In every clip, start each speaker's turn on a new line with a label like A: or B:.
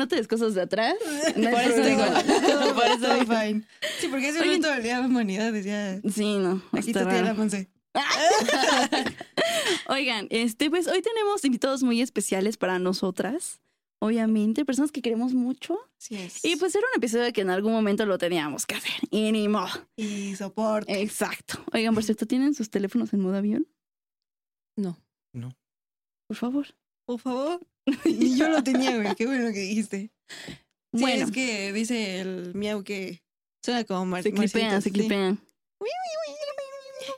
A: no
B: te des cosas de atrás. no
C: Por eso digo.
A: Todo,
C: Por eso
A: todo
C: digo.
A: fine. Sí, porque ese
B: Oigan.
A: momento del día de humanidad decía,
B: Sí, no.
A: aquí la Monse.
B: Oigan, este, pues hoy tenemos invitados muy especiales para nosotras. Obviamente, personas que queremos mucho.
A: Sí es.
B: Y pues era un episodio que en algún momento lo teníamos que hacer. Y ni modo.
A: Y soporte.
B: Exacto. Oigan, por cierto, ¿tienen sus teléfonos en modo avión?
C: No.
B: Por favor.
A: Por favor. Ni yo lo tenía, güey. Qué bueno que dijiste. Sí,
B: bueno,
A: es que dice el miau que suena como mar
B: se clipean, se
A: sí.
B: clipean.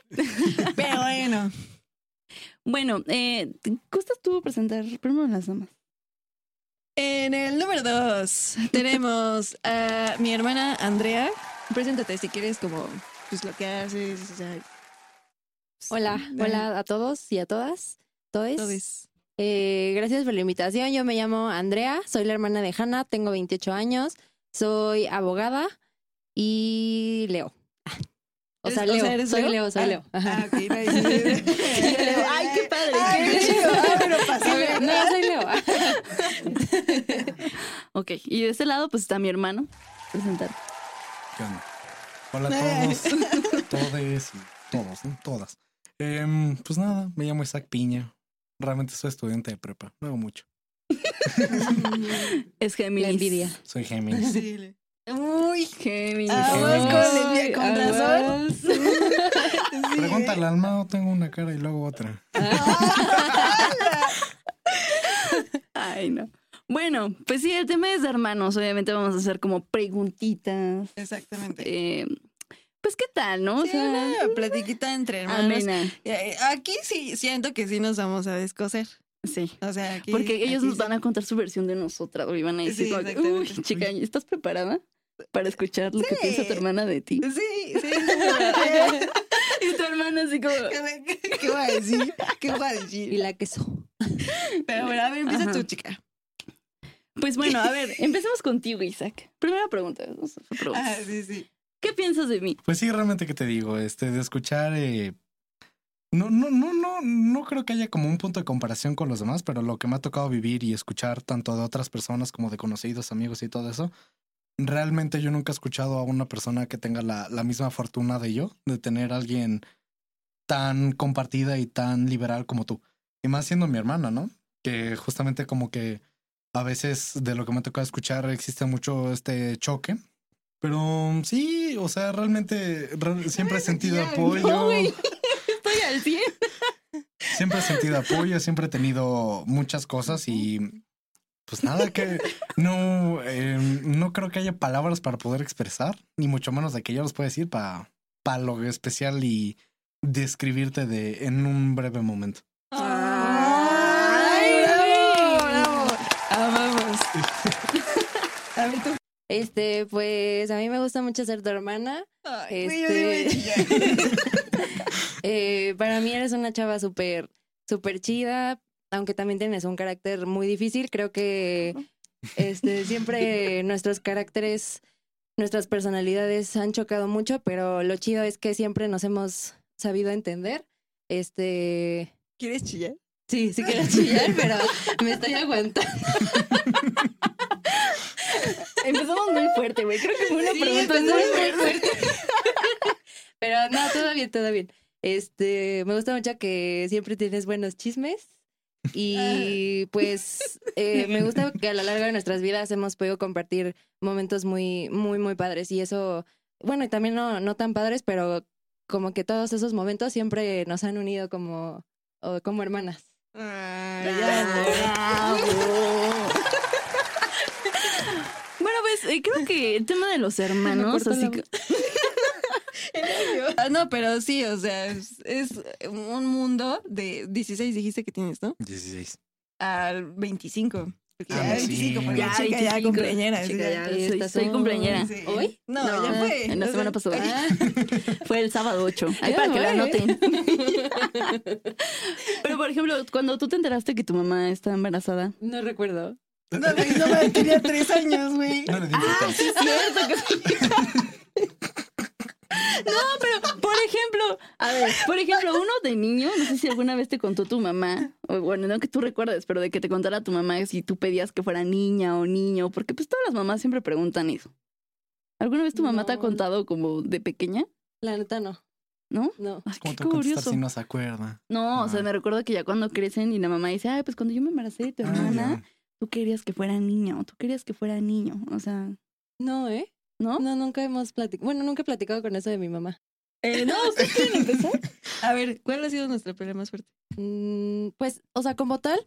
A: Pero bueno.
B: Bueno, eh, ¿gustas tú presentar primero las damas?
A: En el número dos tenemos a mi hermana Andrea. Preséntate si quieres como pues lo que haces, o sea,
C: Hola, hola a todos y a todas. Todes.
A: todes.
C: Eh, gracias por la invitación. Yo me llamo Andrea, soy la hermana de Hanna, tengo 28 años, soy abogada y leo. O sea,
A: ¿Eres- o
C: Leo,
A: sea,
C: soy
A: Leo?
C: Leo, soy
A: Ah,
C: Leo. Ajá.
A: Ah, ok, nice.
B: Ay, qué padre,
A: Ay,
B: qué
A: qué chido. Ah, bueno, pasable.
C: No, soy Leo.
B: Ok, y de ese lado pues está mi hermano. Presentar.
D: ¿Qué onda? Hola a todos, todes y todos, ¿no? todas. Em, pues nada, me llamo Isaac Piña. Realmente soy estudiante de prepa, no hago mucho.
B: Es Géminis.
C: La envidia.
D: Soy Géminis.
A: Sí, Uy,
B: Géminis.
A: Aguas con el- con razón.
D: Pregúntale al mago, tengo una cara y luego otra.
B: Ay, no. Bueno, pues sí, el tema es de hermanos. Obviamente vamos a hacer como preguntitas.
A: Exactamente.
B: Eh, pues, ¿qué tal, no? O
A: Sí,
B: sea,
A: una platiquita entre hermanos.
B: amena.
A: Eh, Aquí sí siento que sí nos vamos a descoser.
B: Sí.
A: O sea, aquí.
B: Porque ellos
A: aquí
B: nos
A: sí.
B: van a contar su versión de nosotras. Y van a decir,
A: Sí,
B: como que,
A: exactamente.
B: uy, chica, ¿estás preparada para escuchar lo que
A: Sí.
B: piensa tu hermana de ti?
A: Sí, sí.
B: Y tu hermana así como...
A: ¿Qué, voy a decir? ¿Qué voy a
C: Y
A: decir?
C: la queso.
A: Pero bueno, a ver, empieza
B: Ajá.
A: tu chica.
B: Pues bueno, a ver, empecemos contigo, Isaac. Primera pregunta. vamos a hacer preguntas.
A: Ah, sí, sí.
B: ¿Qué piensas de mí?
D: Pues sí, realmente que te digo, este, de escuchar, eh, no, no, no, no, no creo que haya como un punto de comparación con los demás, pero lo que me ha tocado vivir y escuchar tanto de otras personas como de conocidos, amigos y todo eso, realmente yo nunca he escuchado a una persona que tenga la, la misma fortuna de yo, de tener a alguien tan compartida y tan liberal como tú. Y más siendo mi hermana, ¿no? Que justamente como que a veces de lo que me ha tocado escuchar existe mucho este choque. Pero sí, o sea, realmente re- siempre he sentido
A: Ya,
D: apoyo.
B: no. Estoy al 100.
D: Siempre he sentido apoyo, siempre he tenido muchas cosas y pues nada que no, eh, no creo que haya palabras para poder expresar, ni mucho menos de que yo los pueda decir para lo especial y describirte de en un breve momento.
A: ¡Ay, bravo! ¡Bravo! Amamos. A ver, tú.
C: Este, pues a mí me gusta mucho ser tu hermana.
A: Ay,
C: Este-. Eh, para mí eres una chava súper, súper chida, aunque también tienes un carácter muy difícil. Creo que este, siempre nuestros caracteres, nuestras personalidades han chocado mucho, pero lo chido es que siempre nos hemos sabido entender. Este,
A: ¿Quieres chillar?
C: sí, sí quiero chillar, pero me estoy aguantando.
B: Empezamos muy fuerte, güey. Creo que fue una
C: Sí,
B: pregunta muy
C: muy
B: fuerte.
C: Pero no, todo bien, todo bien. Este, me gusta mucho que siempre tienes buenos chismes. Y pues eh, me gusta que a lo largo de nuestras vidas hemos podido compartir momentos muy, muy, muy padres. Y eso, bueno, y también no, no tan padres, pero como que todos esos momentos siempre nos han unido como, o como hermanas.
A: Ay, ya,
B: pues eh, creo que el tema de los hermanos, así
C: la
B: que...
A: Ah, no, pero sí, o sea, es, es un mundo de 16, dijiste que tienes, ¿no?
D: 16.
A: Al 25. Porque
D: Ah,
A: ya
D: sí.
A: 25, porque
B: Ya,
A: ya, chica, ya
B: 25.
A: cumpleañera.
B: Chica,
A: sí,
B: ya.
C: Y
B: soy- cumpleañera.
A: sí.
C: ¿Hoy?
A: No,
B: No,
A: ya fue.
B: en la semana pasada.
A: ah,
B: Fue el sábado 8. Ahí
C: Ya,
B: para que lo
C: güey.
B: anoten. Pero, por ejemplo, cuando tú te enteraste que tu mamá estaba embarazada,
C: No recuerdo.
A: No, güey, no, güey, tenía tres años, güey.
D: No le di
B: Ah, sí, es cierto que sí. No, pero por ejemplo, a ver, por ejemplo, uno de niño, no sé si alguna vez te contó tu mamá, o bueno, no que tú recuerdes, pero de que te contara tu mamá si tú pedías que fuera niña o niño, porque pues todas las mamás siempre preguntan eso. ¿Alguna vez tu mamá te ha
C: No.
B: contado como de pequeña?
C: La neta no.
B: ¿No?
C: No.
B: Ay,
D: ¿Cómo
B: qué curioso.
D: si no se acuerda?
B: No, o sea,
D: Ah.
B: me recuerdo que ya cuando crecen y la mamá dice, ay, pues cuando yo me embaracé de tu
D: Ah,
B: hermana,
D: ya.
B: Tú querías que fuera niña o tú querías que fuera niño. O sea,
C: No, ¿eh?
B: ¿no?
C: No, nunca hemos platicado. Bueno, nunca he platicado con eso de mi mamá.
A: Eh, no, ¿ustedes quieren empezar? A ver, ¿cuál ha sido nuestra pelea más fuerte?
C: Mm, pues, o sea, como tal,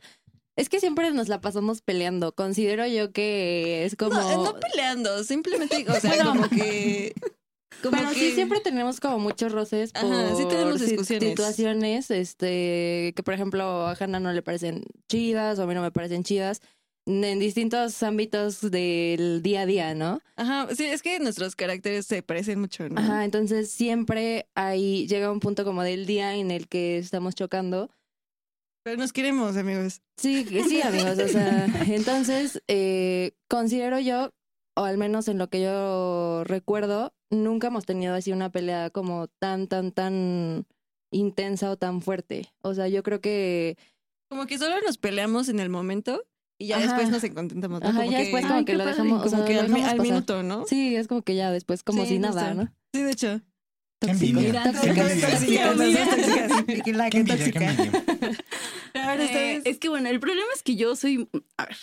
C: es que siempre nos la pasamos peleando. Considero yo que es como.
A: No, no peleando, simplemente, o sea,
C: Bueno.
A: como que... Como
C: Pero
A: que...
C: sí, siempre tenemos como muchos roces por
A: Ajá, sí tenemos
C: si-
A: discusiones.
C: situaciones, este, que por ejemplo a Hannah no le parecen chidas o a mí no me parecen chidas, en distintos ámbitos del día a día, ¿no?
A: Ajá, sí, es que nuestros caracteres se parecen mucho, ¿no?
C: Ajá, entonces siempre ahí llega un punto como del día en el que estamos chocando.
A: Pero nos queremos, amigos.
C: Sí, sí, amigos. O sea, entonces eh, considero yo, o al menos en lo que yo recuerdo, nunca hemos tenido así una pelea como tan, tan, tan intensa o tan fuerte. O sea, yo creo que,
A: Como que solo nos peleamos en el momento y ya
C: Ajá.
A: después nos contentamos. ¿no?
C: ajá,
A: Como
C: ya
A: que-
C: después
B: Ay,
C: como
B: qué
C: que lo
B: padre.
C: dejamos, o
A: como
C: sea,
A: que
C: lo
A: al,
C: dejamos
A: al minuto, ¿no?
C: Sí, es como que ya después como
A: Sí,
C: si nada, ¿no?
A: Sí, de hecho.
C: Tóxico.
A: La
B: es que bueno, el problema es que yo soy. A ver.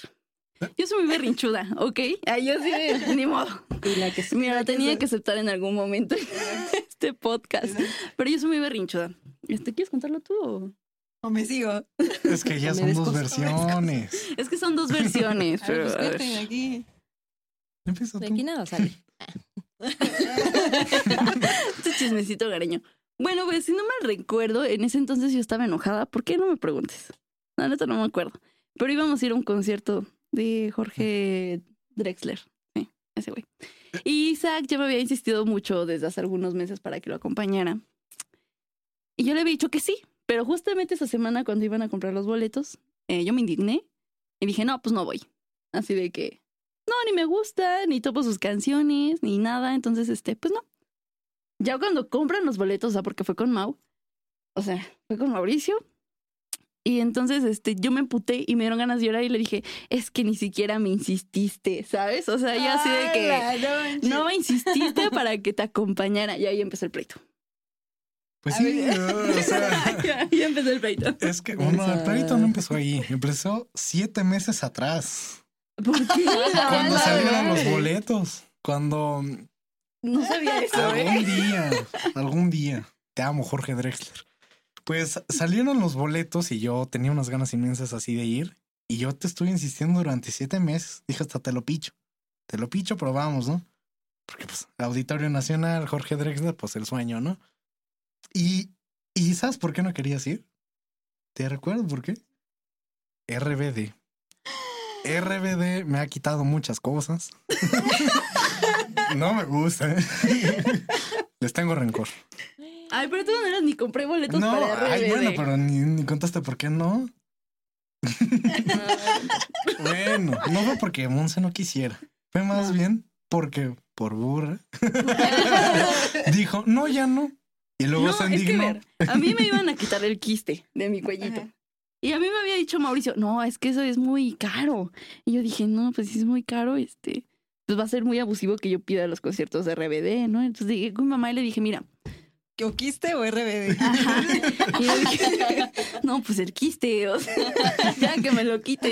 B: Yo soy muy berrinchuda, ¿ok? Ah, yo sí, ni modo.
C: Y la que
B: Mira, lo tenía que aceptar en algún momento en este podcast. Pero yo soy muy berrinchuda. Este, ¿Quieres contarlo tú? o?
A: O me sigo.
D: Es que ya son dos versiones.
B: Es que son dos versiones,
A: A ver,
B: pero.
A: pues
B: a ver.
A: cuenten aquí.
D: Empieza
C: De
D: tú.
C: aquí nada sale.
B: este chismecito gareño. Bueno, pues si no me recuerdo, en ese entonces yo estaba enojada. ¿Por qué no me preguntes? La neta no me acuerdo. Pero íbamos a ir a un concierto de Jorge Drexler. Sí, ese güey. Y Isaac ya me había insistido mucho desde hace algunos meses para que lo acompañara. Y yo le había dicho que sí. Pero justamente esa semana cuando iban a comprar los boletos, eh, yo me indigné y dije, no, pues no voy. Así de que, no, ni me gusta, ni topo sus canciones, ni nada. Entonces, este, pues no. Ya cuando compran los boletos, o sea, porque fue con Mau, o sea, fue con Mauricio. Y entonces, este, yo me emputé y me dieron ganas de llorar y le dije, es que ni siquiera me insististe, ¿sabes? O sea, ya así de que
A: ¡Hala, no,
B: no me insististe para que te acompañara. Y ahí empezó el pleito.
D: Pues
A: A
D: sí,
A: ver.
D: o sea,
B: ya, ya empezó el pleito.
D: es que bueno, el pleito no empezó ahí, empezó siete meses atrás,
B: ¿Por qué?
D: cuando salieron los boletos, cuando
B: No sabía eso, ¿eh?
D: algún día, algún día, te amo Jorge Drexler. Pues salieron los boletos y yo tenía unas ganas inmensas así de ir y yo te estuve insistiendo durante siete meses, dije hasta te lo picho, te lo picho, pero vamos, ¿no? Porque pues Auditorio Nacional, Jorge Drexler, pues el sueño, ¿no? Y, y ¿sabes por qué no querías ir? ¿Te recuerdo por qué? RBD. RBD me ha quitado muchas cosas. no me gusta. ¿eh? Les tengo rencor.
B: Ay, pero tú no eras ni compré boletos
D: No,
B: para
D: ay,
B: RBD.
D: bueno, pero ni, ni contaste por qué no. Bueno, no fue porque Monse no quisiera. Fue más
B: No.
D: bien porque, por burra, dijo, no, ya no. Y luego
B: No,
D: se
B: es que ver, a mí me iban a quitar el quiste de mi cuellito.
A: Ajá.
B: Y a mí me había dicho Mauricio, no, es que eso es muy caro. Y yo dije, no, pues si es muy caro, este, pues va a ser muy abusivo que yo pida los conciertos de RBD, ¿no? Entonces llegué con mi mamá y le dije, mira,
A: ¿O quiste o RBD?
B: ajá. Y yo dije, no, pues el quiste, o sea, ya que me lo quiten.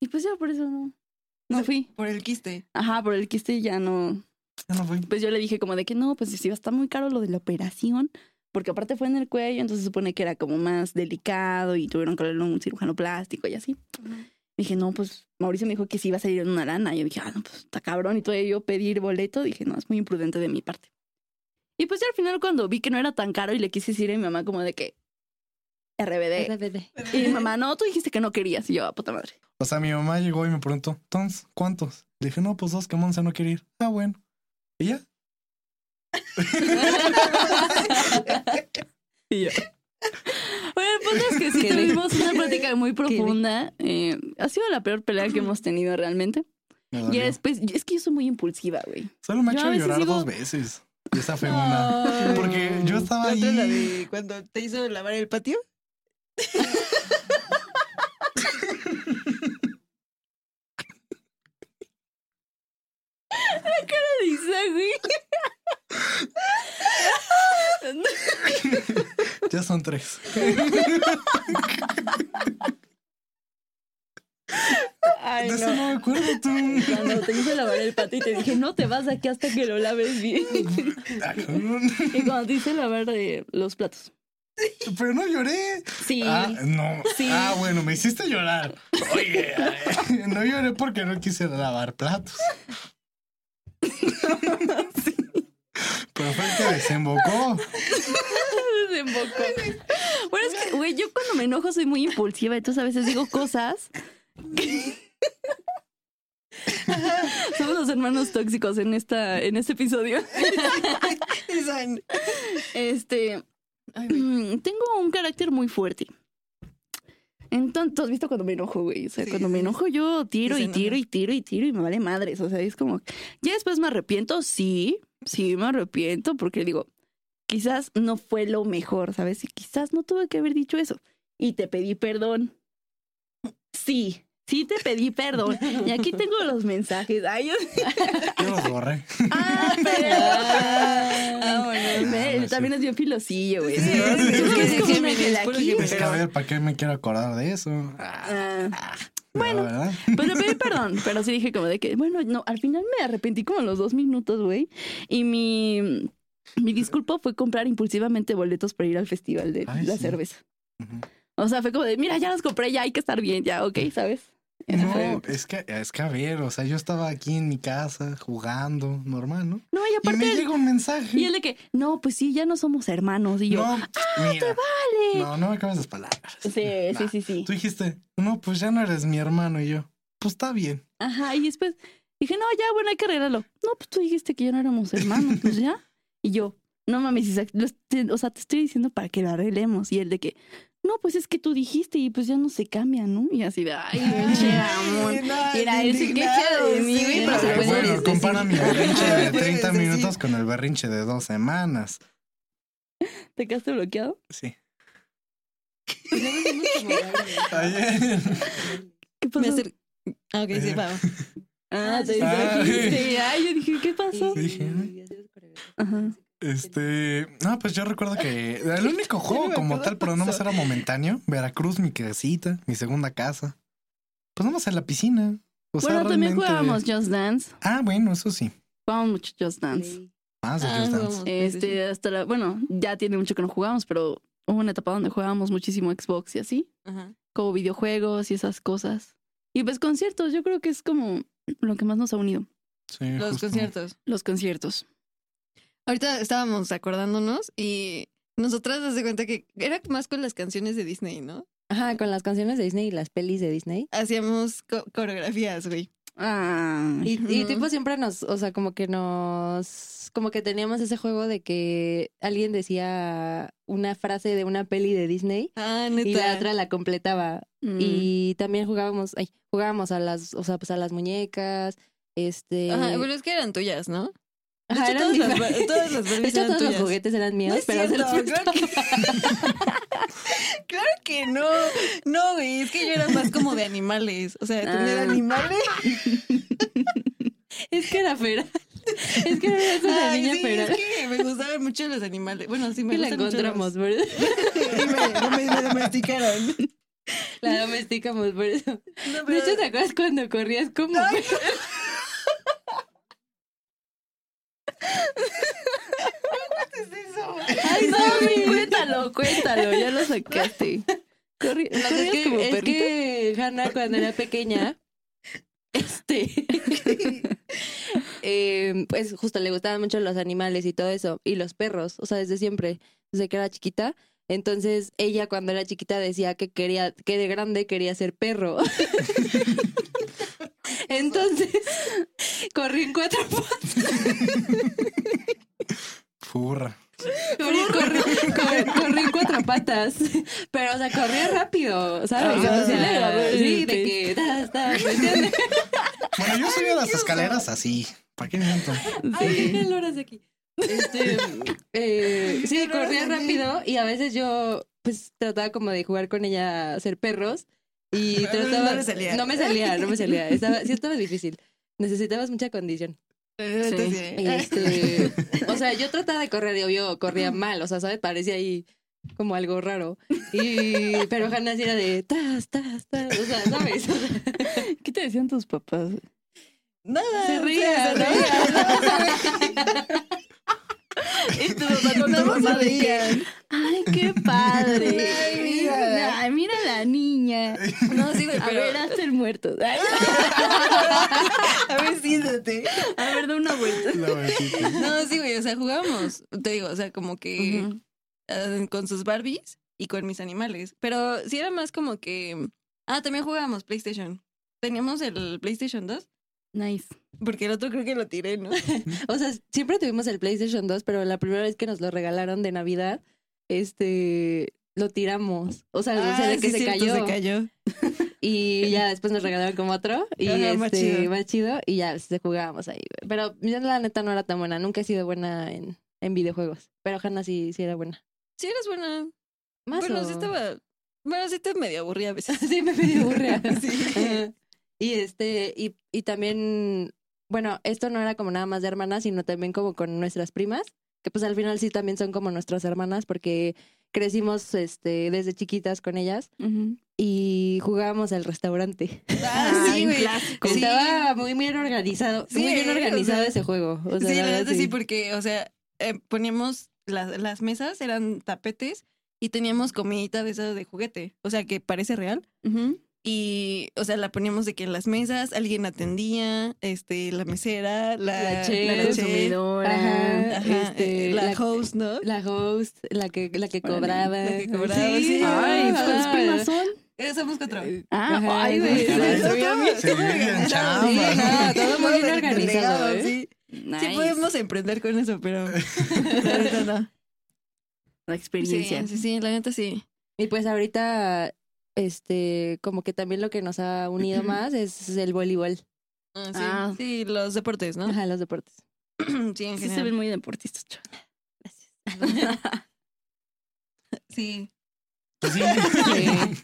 B: Y pues ya por eso no, no fui.
A: Por el quiste.
B: Ajá, por el quiste ya no,
D: Ya no fui.
B: pues yo le dije como de que no, pues sí va a estar muy caro lo de la operación, porque aparte fue en el cuello, entonces se supone que era como más delicado y tuvieron que hablarle a un cirujano plástico y así. Dije, no, pues Mauricio me dijo que sí iba a salir en una lana. Y yo dije, ah, no, pues está cabrón. Y todavía yo pedir boleto, dije, no, es muy imprudente de mi parte. Y pues ya al final cuando vi que no era tan caro y le quise decir a mi mamá como de que RBD.
C: RBD.
B: Y mi mamá, no, tú dijiste que no querías. Y yo, a puta madre.
D: O sea, mi mamá llegó y me preguntó, entonces, ¿cuántos? Le dije, no, pues dos que Monse no quiere ir. Ah, bueno. ¿Y ya?
B: Y yo. Bueno, el punto es que sí tuvimos una plática muy profunda. eh, ha sido la peor pelea que hemos tenido realmente.
D: Me
B: Y después, es que yo soy muy impulsiva, güey.
D: Solo me ha hecho llorar dos veces. Y esa fue una. Porque yo estaba
A: ¿La
D: ahí.
A: de cuando te hizo lavar el patio?
B: Dice, güey.
D: Ya son tres.
B: Ay,
D: de eso
B: no.
D: no me acuerdo tú.
B: Cuando te hice lavar el patio y te dije, no te vas de aquí hasta que lo laves bien.
D: Ah.
B: Y cuando te hice lavar eh, los platos.
D: Pero no lloré.
B: Sí.
D: Ah, no.
B: Sí.
D: Ah, bueno, me hiciste llorar. Oye, ay, no lloré porque no quise lavar platos. Pero fue el que desembocó.
B: Desembocó. Bueno, es que, güey, yo cuando me enojo soy muy impulsiva, entonces a veces digo cosas. que- Somos los hermanos tóxicos en esta, en este episodio. Este, tengo un carácter muy fuerte. Entonces, ¿tú has visto cuando me enojo, güey? O sea,
A: Sí,
B: cuando me enojo yo tiro
A: Sí,
B: y tiro y tiro y tiro y me vale madres. O sea, es como, ya después me arrepiento, sí, sí me arrepiento porque digo, quizás no fue lo mejor, ¿sabes? Y quizás no tuve que haber dicho eso. Y te pedí perdón. Sí, sí te pedí perdón. Y aquí tengo los mensajes. Ay, yo-
D: Yo los borré.
B: ah, pero...
A: Ah, bueno.
B: Ve,
D: no,
B: él también es bien filosillo, güey.
A: Sí,
B: ¿no?
A: es que
B: Es
A: sí, es
B: aquí,
D: que a ver, ¿para qué me quiero acordar de eso? Ah,
B: Ah,
D: bueno.
B: pues le pedí perdón, pero sí dije como de que, bueno, no, al final me arrepentí como en los dos minutos, güey. Y mi, mi disculpa fue comprar impulsivamente boletos para ir al festival de
D: Ay,
B: la
D: sí.
B: cerveza. O sea, fue como de, mira, ya los compré, ya hay que estar bien, ya, ok, ¿sabes?
D: No,
B: fue-
D: es que, es que a ver, o sea, yo estaba aquí en mi casa jugando, normal, ¿no?
B: No, y
D: Y
B: aparte,
D: me
B: él-
D: llega un mensaje.
B: y él de que, no, pues sí, ya no somos hermanos. Y yo,
D: no, mira,
B: vale.
D: no, no me acabas las palabras.
B: Sí, sí,
D: Nah.
B: sí, sí.
D: Tú dijiste, no, pues ya no eres mi hermano y yo, pues está bien.
B: Ajá, y después dije, no, ya, bueno, hay que arreglarlo. No, pues tú dijiste que ya no éramos hermanos, pues ya. Y yo, no mames, Isaac, o sea, te estoy diciendo para que lo arreglemos. Y él de que, no, pues es que tú dijiste y pues ya no se cambia, ¿no? Y así de, ay, pinche. Mira, él se queja de mí, güey, pero se puede
D: bueno,
B: decir.
D: compara mi berrinche de
A: Ah, puedes
D: 30
A: decir.
D: minutos con el berrinche de dos semanas.
B: ¿Te quedaste bloqueado?
D: Sí. Ayer.
B: ¿Qué
A: Me
B: pasó?
A: acer- Ah, ok, sí, va.
B: Ah, te
D: Ah.
B: dijiste. Ay, yo dije, ¿qué pasó? Ajá.
D: Este, no, pues yo recuerdo que el único juego como tal, pero no más era momentáneo. Veracruz, mi casita, mi segunda casa. Pues nada más en la piscina. O sea,
B: Bueno, también
D: realmente-
B: jugábamos Just Dance.
D: Ah, bueno, eso sí.
B: Jugábamos mucho Just Dance.
D: Más de
A: Ah,
D: Just Dance.
B: Este, hasta la, bueno, ya tiene mucho que no jugamos, pero hubo una etapa donde jugábamos muchísimo Xbox y así,
A: Ajá.
B: como videojuegos y esas cosas. Y pues conciertos, yo creo que es como lo que más nos ha unido,
D: Sí,
A: Los
D: justo.
A: conciertos.
B: los conciertos.
A: Ahorita estábamos acordándonos y nosotras nos de cuenta que era más con las canciones de Disney, ¿no?
C: Ajá, con las canciones de Disney y las pelis de Disney.
A: Hacíamos co- coreografías, güey.
B: Ah,
C: Y, y
A: Ujú.
C: tipo siempre nos, o sea, como que nos, como que teníamos ese juego de que alguien decía una frase de una peli de Disney
A: Ah, neta.
C: y la otra la completaba.
B: mm.
C: Y también jugábamos, ay, jugábamos a las, o sea, pues a las muñecas, este...
A: Ajá, pero es que eran tuyas, ¿no? De hecho,
C: De todos los juguetes eran míos,
A: No
C: pero se
A: cierto,
C: los
A: claro que- Claro que no. No, güey, es que yo era más como de animales. O sea, tener
B: Ah.
A: animales.
C: Es que era feral. Es que era una
A: Ay,
C: niña
A: sí,
C: feral.
A: es que me gustaban mucho los animales. Bueno, sí, me
C: que la
A: gustan mucho
C: encontramos,
A: los-. Y me, me- me domesticaron.
C: La domesticamos, por eso.
A: No,
C: De hecho, ¿te acuerdas cuando corrías como?
A: Ay, ¿Qué es eso?
B: Ay, no, cuéntalo, cuéntalo, ya lo sacaste. Corri-
C: Es
B: ¿Corrías
C: que,
B: como
C: es que Hannah cuando era pequeña, este, eh, pues justo le gustaban mucho los animales y todo eso, y los perros, o sea, desde siempre, desde que era chiquita. Entonces ella cuando era chiquita decía que quería, que de grande quería ser perro. Entonces corrí en cuatro patas,
D: Furra.
C: corrí, corrí- patas. Pero, o sea, corría rápido, ¿sabes?
B: Ah,
C: o sea,
B: sí
C: sí, de que, ¿me?
D: Bueno, yo subí a las escaleras así. ¿Para qué miento?
C: Ay,
B: Sí.
C: qué calor hace aquí. Este, eh, sí, corría rápido y a veces yo, pues, trataba como de jugar con ella a ser perros y
A: No
C: trataba...
A: le salía.
C: No me salía, no me salía. Estaba, sí estaba difícil. Necesitabas mucha condición. Y este, o sea, yo trataba de correr y obvio corría mal, o sea, ¿sabes? Parecía ahí como algo raro. Y, pero Hannah sí era de tas, tas, tas, o sea, ¿sabes? O sea,
B: ¿Qué te decían tus papás?
A: Nada.
C: se ría, se ría.
B: Y tu papá con tu
A: No
B: mamá de que,
A: sabían.
B: ay, qué padre.
A: Ay, mira.
B: Ay, mira la niña.
A: No, sí, güey,
B: A
A: pero...
B: ver, hazte el muerto. Ay,
A: A ver, siéntate.
B: A ver, da una vuelta.
A: No, sí, güey, o sea, jugábamos. Te digo, o sea, como que. Eh, con sus Barbies y con mis animales. Pero sí era más como que. Ah, también jugábamos PlayStation. Teníamos el PlayStation 2,
B: Nice.
A: porque el otro creo que lo tiré, ¿no?
C: O sea, siempre tuvimos el PlayStation 2, pero la primera vez que nos lo regalaron de Navidad, este, lo tiramos. O sea, o sea, de
A: Ah,
C: que
A: sí,
C: se, cayó.
A: se cayó.
C: Y ya después nos regalaron como otro. Y
A: Ajá, más
C: este,
A: chido.
C: más chido. Y ya se jugábamos ahí. Pero yo la neta no era tan buena. Nunca he sido buena en, en videojuegos. Pero Hannah sí, sí era buena.
A: Sí, eras buena.
C: Más
A: bueno,
C: o-
A: sí estaba. Bueno, sí te medio aburría a veces.
C: sí, me medio aburría.
A: Sí.
C: Y este, y, y también, bueno, esto no era como nada más de hermanas, sino también como con nuestras primas, que pues al final sí también son como nuestras hermanas, porque crecimos este desde chiquitas con ellas y jugábamos al restaurante.
A: Ah, sí, güey. Sí.
C: Estaba muy bien organizado,
A: Sí,
C: muy bien
A: o
C: organizado
A: sea,
C: ese juego. O sea,
A: sí, la
C: verdad,
A: sí, porque, o sea, eh, poníamos las, las mesas, eran tapetes y teníamos comidita de esas de juguete, o sea, que parece real. Y, o sea, la poníamos de que en las mesas alguien atendía, este, la mesera, la,
C: La chef,
B: La consumidora.
C: Ajá.
A: ajá,
C: este,
A: eh, la,
C: la-
A: host, ¿no?
C: La host, la que, la que cobraba.
A: la que cobraba,
C: Sí.
A: sí.
B: Ay, ¿cuántas primas son?
A: Eh, somos cuatro.
B: Ah,
C: Ajá,
B: ay, güey.
C: sí. Sí, todo muy bien organizado. ¿eh?
A: Sí.
B: Nice.
A: Sí podemos emprender con eso, pero la neta no.
B: La experiencia.
A: Sí, sí, sí, la neta sí.
C: Y pues ahorita, este, como que también lo que nos ha unido más es el voleibol.
A: Ah, sí.
B: Ah.
A: Sí, los deportes, ¿no?
C: Ajá, los deportes.
A: sí, en
B: Sí se ven muy deportistas, chaval.
A: Sí.
D: Sí.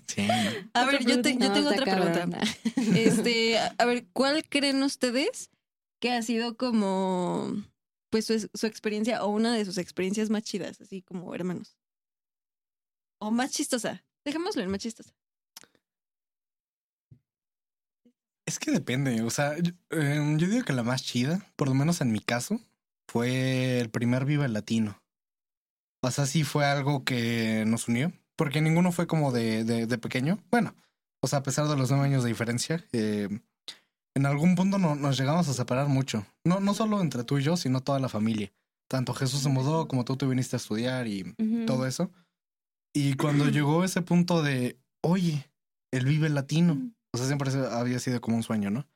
D: Sí.
A: A ver, yo, te- yo tengo otra pregunta. Este, a ver, ¿cuál creen ustedes que ha sido como, pues, su, experiencia o una de sus experiencias más chidas, así como hermanos? O más chistosa. Dejémoslo en más chistosa.
D: Es que depende, o sea, yo, eh, yo digo que la más chida, por lo menos en mi caso, fue el primer Viva Latino. O sea, sí fue algo que nos unió, porque ninguno fue como de, de, de pequeño. Bueno, o sea, a pesar de los nueve años de diferencia, eh, en algún punto no, nos llegamos a separar mucho. No, no solo entre tú y yo, sino toda la familia. Tanto Jesús se mudó como tú te viniste a estudiar y todo eso. Y cuando llegó ese punto de, oye, el Vive Latino, o sea, siempre había sido como un sueño, ¿no?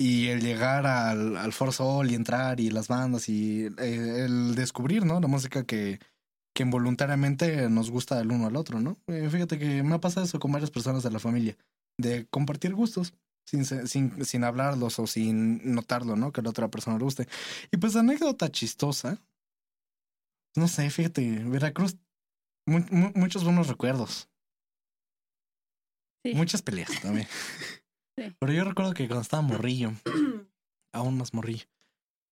D: Y el llegar al, al For Sol y entrar y las bandas y eh, el descubrir, ¿no? La música que, que involuntariamente nos gusta del uno al otro, ¿no? Eh, fíjate que me ha pasado eso con varias personas de la familia, de compartir gustos. Sin, sin, sin hablarlos o sin notarlo, ¿no? Que a la otra persona le guste. Y pues anécdota chistosa. No sé, fíjate, Veracruz, mu- mu- muchos buenos recuerdos.
B: Sí.
D: Muchas peleas también.
B: Sí.
D: Pero yo recuerdo que cuando estaba morrillo, aún más morrillo,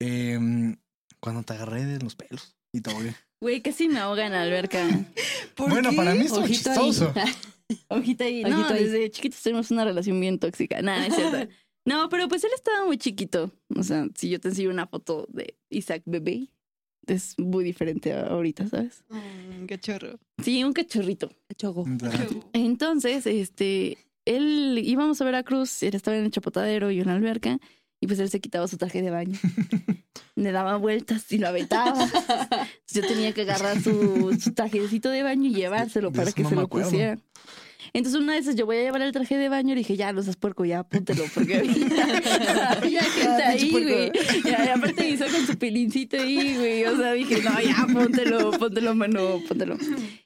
D: em, cuando te agarré de los pelos y todo. Güey,
B: casi me ahoga en la alberca.
A: ¿Por
D: Bueno,
A: qué?
D: para mí estuvo
C: Ojito ahí.
D: chistoso.
B: Ojita ahí.
C: Ojito
B: no,
C: ahí.
B: desde chiquitos tenemos una relación bien tóxica. Nada, es cierto. No, pero pues él estaba muy chiquito. O sea, si yo te enseño una foto de Isaac bebé, es muy diferente ahorita, ¿sabes?
A: Mm, cachorro.
B: Sí, un cachorrito.
C: Chogo.
B: Entonces, este, él íbamos a Veracruz, él estaba en el chapotadero y una alberca, y pues él se quitaba su traje de baño. Le daba vueltas y lo aventaba. Yo tenía que agarrar su, su trajecito de baño y llevárselo para que
D: no
B: se lo
D: acuerdo.
B: pusiera. Entonces una de esas yo voy a llevar el traje de baño y le dije, ya, no seas puerco, ya, apúntelo, porque había gente ahí, güey. Y aparte Isaac con su pelincito ahí, güey. O sea, dije, no, ya, póntelo, póntelo, mano, póntelo.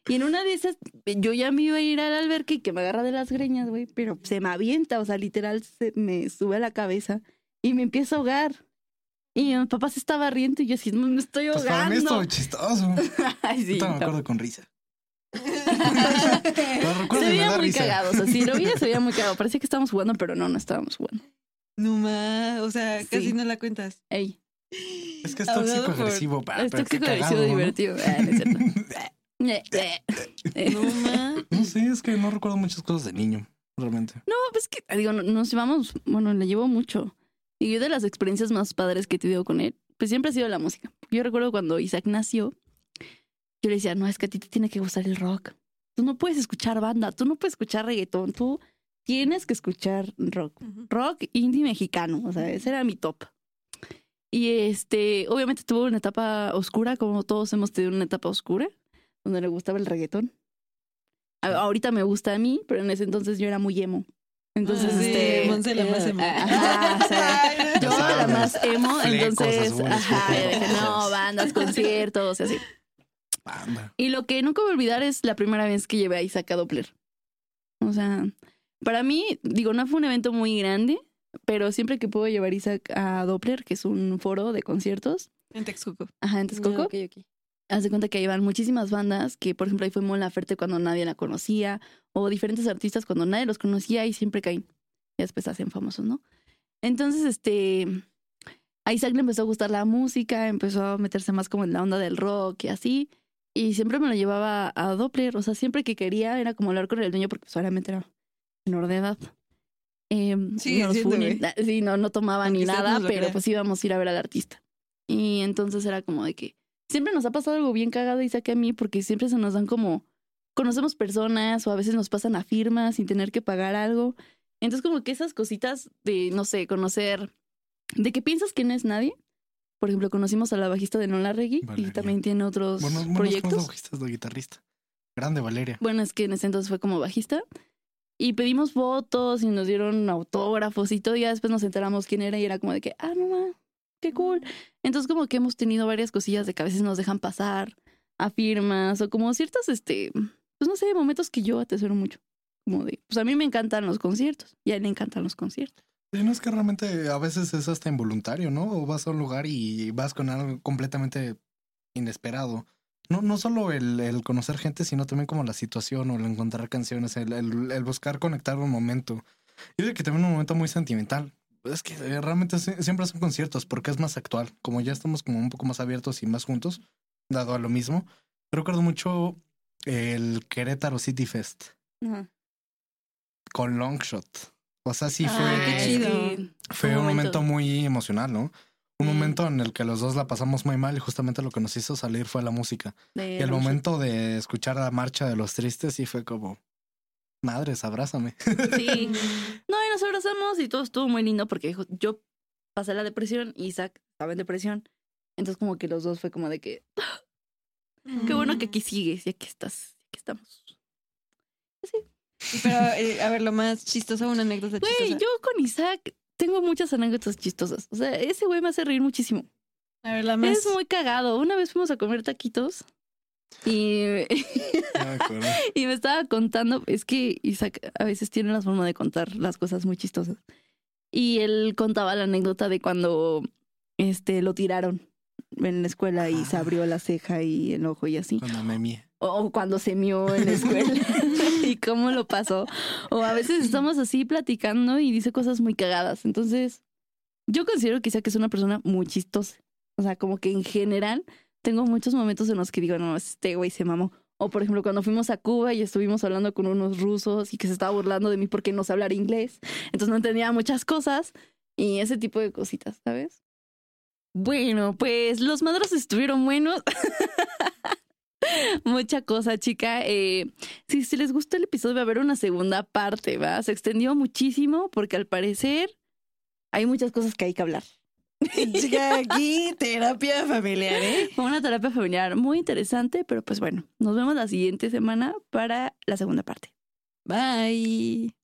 B: Y en una de esas, yo ya me iba a ir al alberque y que me agarra de las greñas, güey, pero se me avienta, o sea, literal, se me sube a la cabeza y me empieza a ahogar. Y mi papá se estaba riendo y yo así, me estoy
D: Pues para mí
B: ahogando.
D: estuvo chistoso.
B: Ay, sí,
D: me
B: no.
D: acuerdo con risa. Lo
B: Se
D: me
B: veía muy
D: risa.
B: cagado, o sea, si lo veía se veía muy cagado. Parecía que estábamos jugando, pero no, no estábamos jugando.
A: No más, o sea, casi
B: Sí.
A: no la cuentas.
B: Ey,
D: Es que es tóxico
A: por-
D: agresivo. pa,
B: es tóxico, agresivo,
D: ¿no?
B: divertido. Ah, no es cierto. Eh, eh, eh.
A: No más.
D: No sé, es que no recuerdo muchas cosas de niño, realmente.
B: No, pues que, digo, no- nos llevamos, bueno, le llevo mucho. Y yo de las experiencias más padres que he tenido con él, pues siempre ha sido la música. Yo recuerdo cuando Isaac nació, yo le decía, no, es que a ti te tiene que gustar el rock. Tú no puedes escuchar banda, tú no puedes escuchar reggaetón, tú tienes que escuchar rock. Rock indie mexicano, o sea, ese era mi top. Y este, obviamente tuvo una etapa oscura, como todos hemos tenido una etapa oscura, donde le gustaba el reggaetón. A- ahorita me gusta a mí, pero en ese entonces yo era muy emo. Entonces,
A: Ah, sí,
B: este.
A: Monse la más emo.
B: Ajá, o sea, yo la más emo,
D: flecos
B: entonces,
D: azules,
B: ajá, dije, no, bandas, conciertos y así.
D: Banda.
B: Y lo que nunca voy a olvidar es la primera vez que llevé a Isaac a Doppler. O sea, para mí, digo, no fue un evento muy grande, pero siempre que puedo llevar a Isaac a Doppler, que es un foro de conciertos,
A: En Texcoco.
B: ajá, en Texcoco,
C: Ah, ok, ok.
B: Haz de cuenta que llevan muchísimas bandas, que por ejemplo ahí fue Mon Laferte cuando nadie la conocía, o diferentes artistas cuando nadie los conocía y siempre caen. Y después hacen famosos, ¿no? Entonces, este, a Isaac le empezó a gustar la música, empezó a meterse más como en la onda del rock y así. Y siempre me lo llevaba a Doppler, o sea, siempre que quería era como hablar con el dueño porque solamente era menor de edad. Nos
A: siendo,
B: funen.
A: güey.
B: Sí, no, no tomaba ni
A: Aunque usted
B: nada, pero pues íbamos a ir a ver al artista. Y entonces era como de que siempre nos ha pasado algo bien cagado Isaac y a mí porque siempre se nos dan como conocemos personas o a veces nos pasan a firmas sin tener que pagar algo. Entonces como que esas cositas de, no sé, conocer, de que piensas que no es nadie. Por ejemplo, conocimos a la bajista de Nola Reggae y
D: Valeria.
B: también tiene otros
D: Bueno, bueno,
B: proyectos.
D: bajistas de guitarrista. Grande Valeria.
B: Bueno, es que en ese entonces fue como bajista. Y pedimos fotos y nos dieron autógrafos y todo. Y ya después nos enteramos quién era y era como de que, ah, no, ma, qué cool. Entonces como que hemos tenido varias cosillas de que a veces nos dejan pasar a firmas o como ciertos, este, pues no sé, momentos que yo atesoro mucho. Como de, pues a mí me encantan los conciertos y a él le encantan los conciertos.
D: Sí, no es que realmente a veces es hasta involuntario, ¿no? O vas a un lugar y vas con algo completamente inesperado. No, no solo el, el conocer gente, sino también como la situación o el encontrar canciones, el, el- el buscar conectar un momento. Yo diría que también un momento muy sentimental. Es que eh, realmente sie- siempre son conciertos porque es más actual. Como ya estamos como un poco más abiertos y más juntos, dado a lo mismo. Recuerdo mucho el Querétaro City Fest con Longshot. O sea, sí fue...
A: Ah, qué chido.
D: Fue
B: Un
D: un momento
B: momento.
D: muy emocional, ¿no? Un
B: Mm.
D: momento en el que los dos la pasamos muy mal y justamente lo que nos hizo salir fue la música.
B: De
D: Y el
B: Longshot.
D: momento de escuchar la marcha de los tristes sí fue como, madres, abrázame.
B: Sí. No, y nos abrazamos y todo estuvo muy lindo porque dijo, yo pasé la depresión y Isaac estaba en depresión. Entonces como que los dos fue como de que, qué bueno que aquí sigues y aquí estás, aquí estamos.
A: Pero, eh, a ver, lo más chistoso, una anécdota
B: Güey,
A: chistosa.
B: yo con Isaac tengo muchas anécdotas chistosas. O sea, ese güey me hace reír muchísimo.
A: A ver, la más.
B: Es muy cagado. Una vez fuimos a comer taquitos y,
D: acuerdo.
B: y me estaba contando, es que Isaac a veces tiene la forma de contar las cosas muy chistosas. Y él contaba la anécdota de cuando este lo tiraron en la escuela y se
D: Ah.
B: abrió la ceja y el ojo y así.
D: Cuando me mié.
B: O cuando se mió en la escuela y cómo lo pasó. O a veces estamos así platicando y dice cosas muy cagadas. Entonces, yo considero que Isaac es una persona muy chistosa. O sea, como que en general tengo muchos momentos en los que digo, no, este güey se mamó. O por ejemplo, cuando fuimos a Cuba y estuvimos hablando con unos rusos y que se estaba burlando de mí porque no sé hablar inglés. Entonces no entendía muchas cosas y ese tipo de cositas, ¿sabes? Bueno, pues los madros estuvieron buenos. Mucha cosa, chica. Eh, si, si les gustó el episodio, va a haber una segunda parte, ¿va? Se extendió muchísimo porque al parecer hay muchas cosas que hay que hablar.
A: Chica, aquí, terapia familiar, ¿eh?
B: Una terapia familiar muy interesante, pero pues bueno, nos vemos la siguiente semana para la segunda parte.
A: Bye.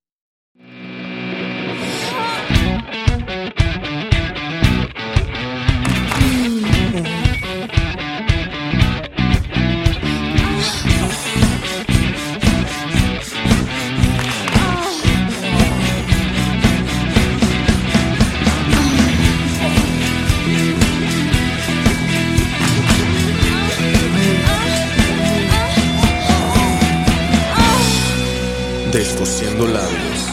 E: Descosiendo labios.